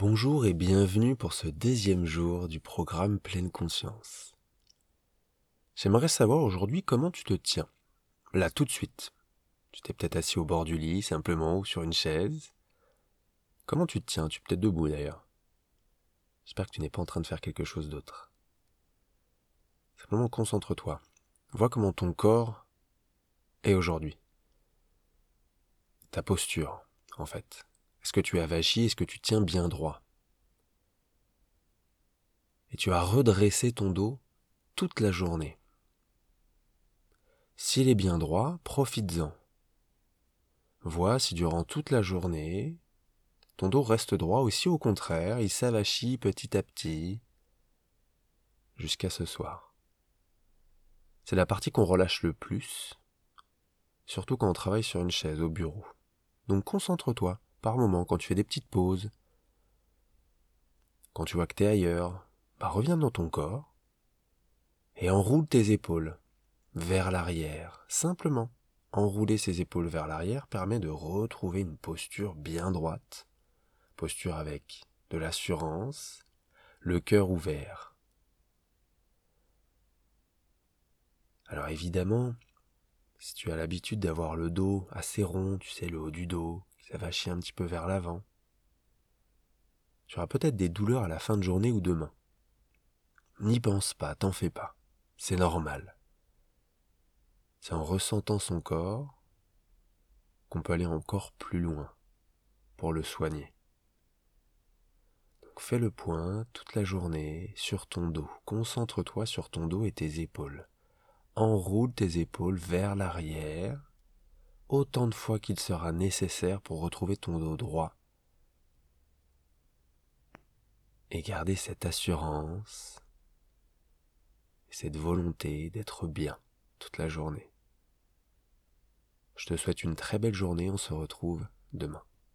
Bonjour et bienvenue pour ce deuxième jour du programme Pleine Conscience. J'aimerais savoir aujourd'hui comment tu te tiens. Là tout de suite. Tu t'es peut-être assis au bord du lit simplement ou sur une chaise. Comment tu te tiens? Tu es peut-être debout d'ailleurs. J'espère que tu n'es pas en train de faire quelque chose d'autre. Simplement concentre-toi. Vois comment ton corps est aujourd'hui. Ta posture, en fait. Est-ce que tu es avachi? Est-ce que tu tiens bien droit? Et tu as redressé ton dos toute la journée. S'il est bien droit, profites-en. Vois si durant toute la journée, ton dos reste droit ou si au contraire, il s'avachit petit à petit jusqu'à ce soir. C'est la partie qu'on relâche le plus, surtout quand on travaille sur une chaise au bureau. Donc concentre-toi par moment, quand tu fais des petites pauses, quand tu vois que tu es ailleurs, bah reviens dans ton corps et enroule tes épaules vers l'arrière. Simplement, enrouler ses épaules vers l'arrière permet de retrouver une posture bien droite, posture avec de l'assurance, le cœur ouvert. Alors évidemment, si tu as l'habitude d'avoir le dos assez rond, tu sais, le haut du dos, ça va chier un petit peu vers l'avant. Tu auras peut-être des douleurs à la fin de journée ou demain. N'y pense pas, t'en fais pas. C'est normal. C'est en ressentant son corps qu'on peut aller encore plus loin pour le soigner. Donc fais le point toute la journée sur ton dos. Concentre-toi sur ton dos et tes épaules. Enroule tes épaules vers l'arrière autant de fois qu'il sera nécessaire pour retrouver ton dos droit et garder cette assurance et cette volonté d'être bien toute la journée. Je te souhaite une très belle journée, on se retrouve demain.